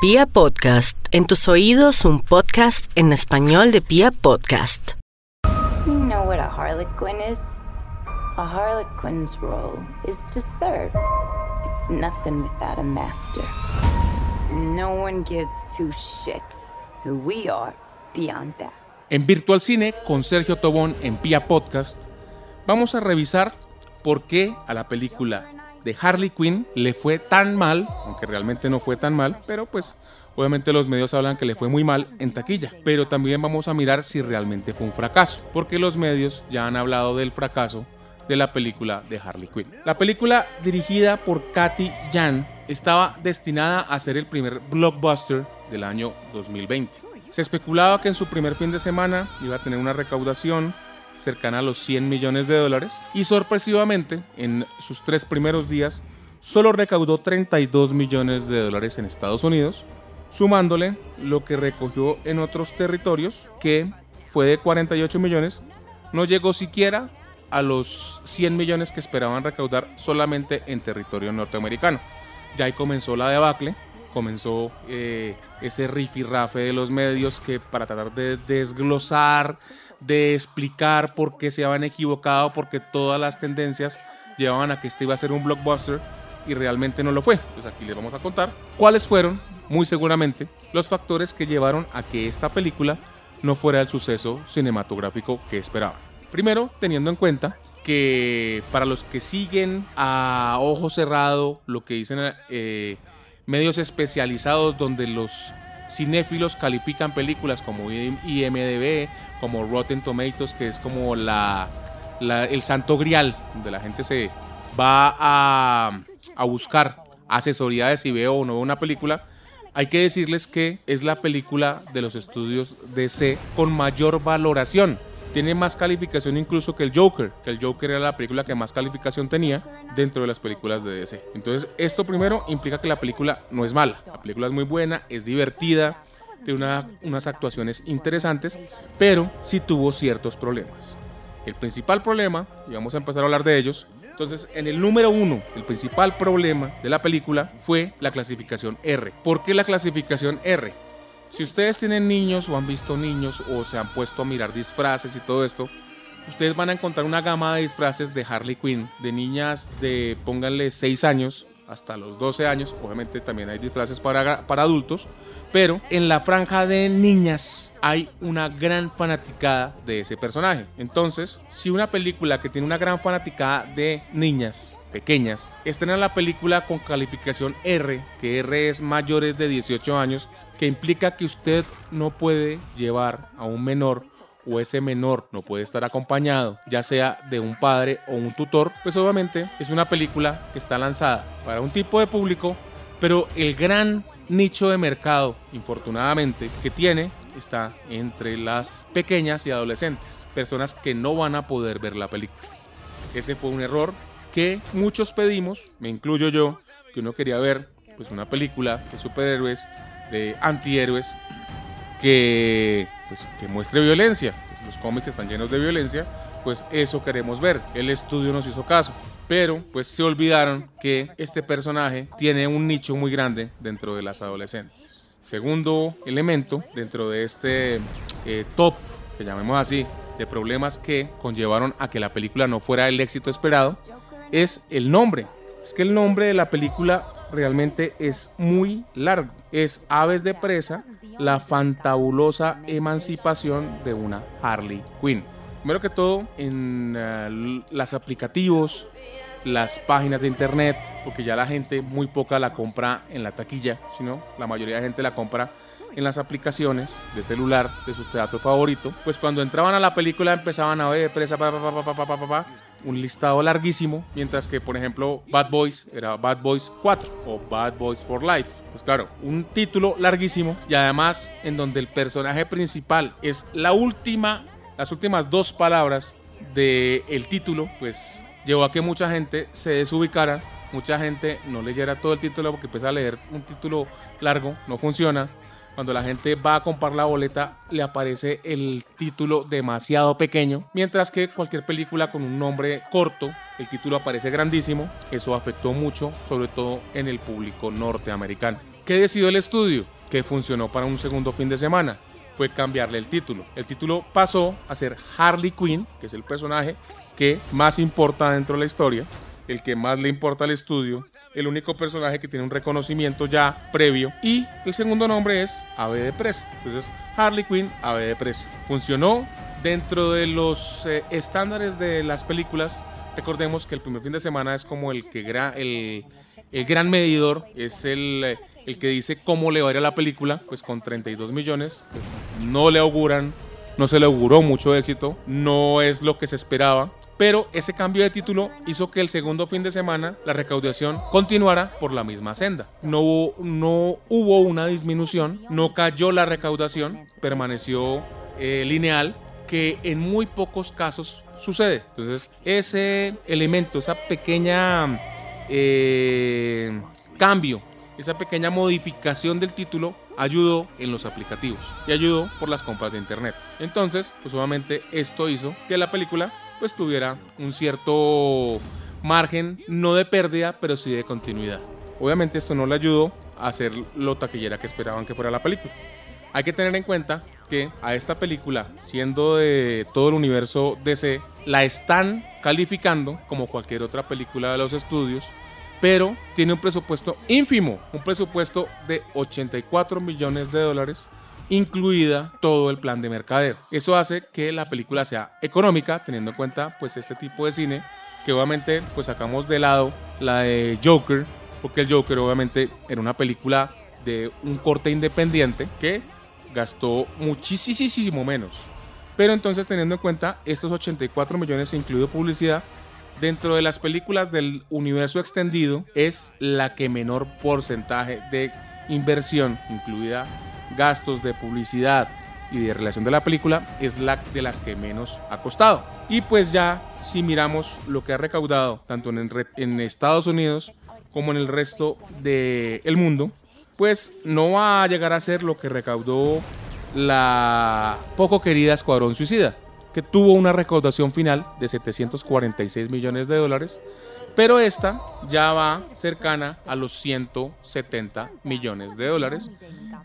Pia Podcast, en tus oídos un podcast en español de Pia Podcast. You know what a harlequin is? A harlequin's role is to serve. It's nothing without a master. No one gives two shits who we are beyond that. En Virtual Cine, con Sergio Tobón en Pia Podcast, vamos a revisar por qué a la película de Harley Quinn le fue tan mal, aunque realmente no fue tan mal, pero pues obviamente los medios hablan que le fue muy mal en taquilla. Pero también vamos a mirar si realmente fue un fracaso, porque los medios ya han hablado del fracaso de la película de Harley Quinn. La película dirigida por Katy Jan estaba destinada a ser el primer blockbuster del año 2020. Se especulaba que en su primer fin de semana iba a tener una recaudación cercana a los 100 millones de dólares y sorpresivamente en sus tres primeros días solo recaudó 32 millones de dólares en Estados Unidos, sumándole lo que recogió en otros territorios que fue de 48 millones, no llegó siquiera a los 100 millones que esperaban recaudar solamente en territorio norteamericano. Ya ahí comenzó la debacle, comenzó eh, ese rifirrafe de los medios que para tratar de desglosar, de explicar por qué se habían equivocado, porque todas las tendencias llevaban a que este iba a ser un blockbuster y realmente no lo fue. Pues aquí les vamos a contar cuáles fueron, muy seguramente, los factores que llevaron a que esta película no fuera el suceso cinematográfico que esperaban. Primero, teniendo en cuenta que para los que siguen a ojo cerrado lo que dicen eh, medios especializados donde los cinéfilos califican películas como IMDB, como Rotten Tomatoes, que es como la, el santo grial, donde la gente se va a, a buscar asesoría de si veo o no una película. Hay que decirles que es la película de los estudios DC con mayor valoración tiene más calificación incluso que el Joker, que el Joker era la película que más calificación tenía dentro de las películas de DC. Entonces, esto primero implica que la película no es mala, la película es muy buena, es divertida, tiene unas actuaciones interesantes, pero sí tuvo ciertos problemas. El principal problema, y vamos a empezar a hablar de ellos, entonces, en el número uno, el principal problema de la película fue la clasificación R. ¿Por qué la clasificación R? Si ustedes tienen niños o han visto niños o se han puesto a mirar disfraces y todo esto, ustedes van a encontrar una gama de disfraces de Harley Quinn, de niñas de, pónganle 6 años hasta los 12 años, obviamente también hay disfraces para, para adultos, pero en la franja de niñas hay una gran fanaticada de ese personaje. Entonces, si una película que tiene una gran fanaticada de niñas pequeñas, estrena la película con calificación R, que R es mayores de 18 años, que implica que usted no puede llevar a un menor o ese menor no puede estar acompañado, ya sea de un padre o un tutor, pues obviamente es una película que está lanzada para un tipo de público, pero el gran nicho de mercado, infortunadamente, que tiene está entre las pequeñas y adolescentes, personas que no van a poder ver la película. Ese fue un error que muchos pedimos, me incluyo yo, que uno quería ver pues una película de superhéroes, de antihéroes, que, pues, que muestre violencia. Pues, los cómics están llenos de violencia, pues eso queremos ver. El estudio nos hizo caso. Pero pues se olvidaron que este personaje tiene un nicho muy grande dentro de las adolescentes. Segundo elemento dentro de este eh, top, que llamemos así, de problemas que conllevaron a que la película no fuera el éxito esperado, es el nombre. Es que el nombre de la película realmente es muy largo. Es Aves de Presa, la fantabulosa emancipación de una Harley Quinn. Primero que todo, en uh, los aplicativos, las páginas de internet, porque ya la gente muy poca la compra en la taquilla, sino la mayoría de gente la compra en las aplicaciones de celular de su teatro favorito, pues cuando entraban a la película empezaban a ver presa, pa, pa, un listado larguísimo, mientras que por ejemplo Bad Boys era Bad Boys 4 o Bad Boys for Life. Pues claro, un título larguísimo y además en donde el personaje principal es la última, las últimas dos palabras del el título, pues llevó a que mucha gente se desubicara, mucha gente no leyera todo el título porque empieza a leer un título largo, no funciona cuando la gente va a comprar la boleta le aparece el título demasiado pequeño, mientras que cualquier película con un nombre corto, el título aparece grandísimo. Eso afectó mucho, sobre todo en el público norteamericano. ¿Qué decidió el estudio? Que funcionó para un segundo fin de semana. Fue cambiarle el título. El título pasó a ser Harley Quinn, que es el personaje que más importa dentro de la historia, el que más le importa al estudio, el único personaje que tiene un reconocimiento ya previo. Y el segundo nombre es Ave de Presa. Entonces, Harley Quinn, Ave de Presa. Funcionó dentro de los eh, estándares de las películas. Recordemos que el primer fin de semana es como el que el, el gran medidor, es el, el que dice cómo le va a ir a la película, pues con 32 millones, pues, no le auguran, no se le auguró mucho éxito, no es lo que se esperaba, pero ese cambio de título hizo que el segundo fin de semana la recaudación continuara por la misma senda. No hubo, no hubo una disminución, no cayó la recaudación, permaneció eh, lineal, que en muy pocos casos sucede. Entonces, ese elemento, esa pequeña eh, cambio, esa pequeña modificación del título ayudó en los aplicativos y ayudó por las compras de internet. Entonces, pues obviamente esto hizo que la película pues tuviera un cierto margen, no de pérdida, pero sí de continuidad. Obviamente esto no le ayudó a hacer lo taquillera que esperaban que fuera la película. Hay que tener en cuenta que a esta película, siendo de todo el universo DC, la están calificando como cualquier otra película de los estudios, pero tiene un presupuesto ínfimo, un presupuesto de 84 millones de dólares, incluida todo el plan de mercadeo. Eso hace que la película sea económica, teniendo en cuenta pues este tipo de cine, que obviamente pues sacamos de lado la de Joker, porque el Joker obviamente era una película de un corte independiente que gastó muchísimo menos. Pero entonces teniendo en cuenta estos 84 millones incluido publicidad, dentro de las películas del universo extendido es la que menor porcentaje de inversión, incluida gastos de publicidad y de relación de la película, es la de las que menos ha costado. Y pues ya si miramos lo que ha recaudado tanto en, Estados Unidos como en el resto del mundo, pues no va a llegar a ser lo que recaudó la poco querida Escuadrón Suicida, que tuvo una recaudación final de 746 millones de dólares, pero esta ya va cercana a los 170 millones de dólares,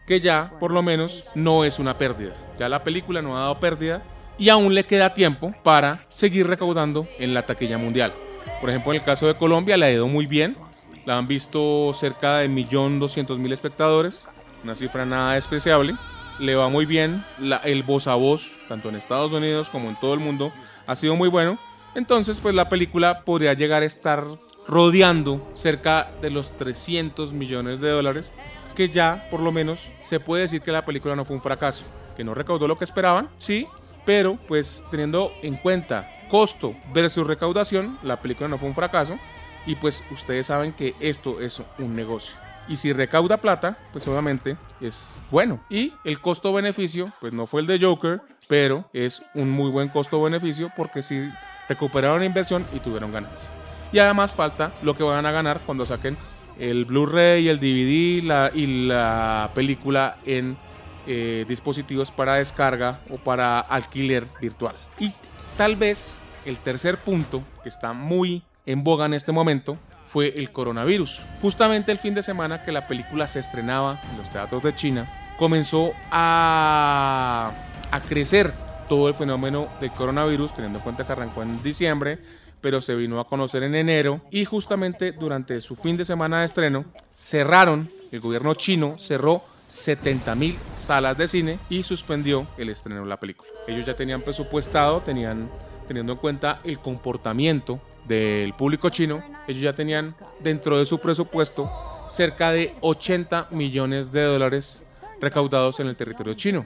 que ya por lo menos no es una pérdida. Ya la película no ha dado pérdida y aún le queda tiempo para seguir recaudando en la taquilla mundial. Por ejemplo, en el caso de Colombia le ha ido muy bien, la han visto cerca de 1.200.000 espectadores, una cifra nada despreciable. Le va muy bien, el voz a voz, tanto en Estados Unidos como en todo el mundo, ha sido muy bueno. Entonces, pues la película podría llegar a estar rodeando cerca de los 300 millones de dólares, que ya por lo menos se puede decir que la película no fue un fracaso, que no recaudó lo que esperaban, sí, pero pues teniendo en cuenta costo versus recaudación, la película no fue un fracaso y pues ustedes saben que esto es un negocio. Y si recauda plata, pues obviamente es bueno. Y el costo-beneficio, pues no fue el de Joker, pero es un muy buen costo-beneficio porque si recuperaron la inversión y tuvieron ganancia. Y además falta lo que van a ganar cuando saquen el Blu-ray, el DVD la, y la película en eh, dispositivos para descarga o para alquiler virtual. Y tal vez el tercer punto, que está muy en boga en este momento fue el coronavirus. Justamente el fin de semana que la película se estrenaba en los teatros de China, comenzó a, a crecer todo el fenómeno del coronavirus, teniendo en cuenta que arrancó en diciembre, pero se vino a conocer en enero y justamente durante su fin de semana de estreno cerraron, el gobierno chino cerró 70 mil salas de cine y suspendió el estreno de la película. Ellos ya tenían presupuestado, tenían teniendo en cuenta el comportamiento del público chino, ellos ya tenían dentro de su presupuesto cerca de 80 millones de dólares recaudados en el territorio chino.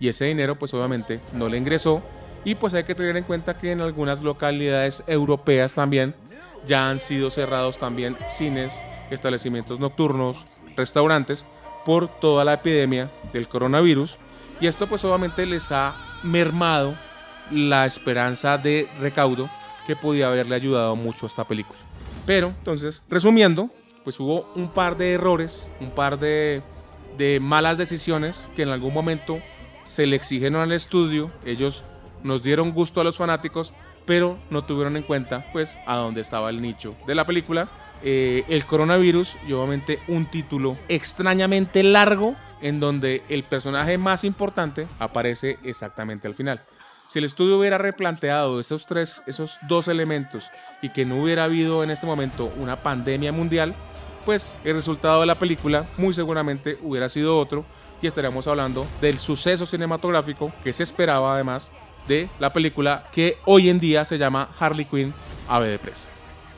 Y ese dinero pues obviamente no le ingresó y pues hay que tener en cuenta que en algunas localidades europeas también ya han sido cerrados también cines, establecimientos nocturnos, restaurantes por toda la epidemia del coronavirus y esto pues obviamente les ha mermado la esperanza de recaudo que podía haberle ayudado mucho a esta película. Pero, entonces, resumiendo, pues hubo un par de errores, un par de, malas decisiones que en algún momento se le exigieron al estudio. Ellos nos dieron gusto a los fanáticos, pero no tuvieron en cuenta pues a dónde estaba el nicho de la película eh, el coronavirus y obviamente un título extrañamente largo en donde el personaje más importante aparece exactamente al final. Si el estudio hubiera replanteado esos tres, esos dos elementos y que no hubiera habido en este momento una pandemia mundial, pues el resultado de la película muy seguramente hubiera sido otro y estaríamos hablando del suceso cinematográfico que se esperaba además de la película que hoy en día se llama Harley Quinn Ave de Presa.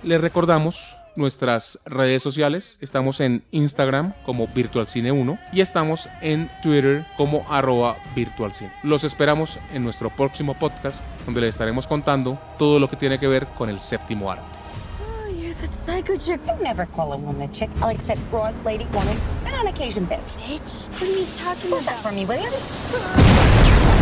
Les recordamos nuestras redes sociales. Estamos en Instagram como VirtualCine1 y estamos en Twitter como arroba VirtualCine. Los esperamos en nuestro próximo podcast donde les estaremos contando todo lo que tiene que ver con el séptimo arte. Oh, you're that psycho chick. I never call a woman a chick. I'll accept broad, lady, woman, and on occasion, bitch. Bitch? What are you talking Hold that about? for me, will you?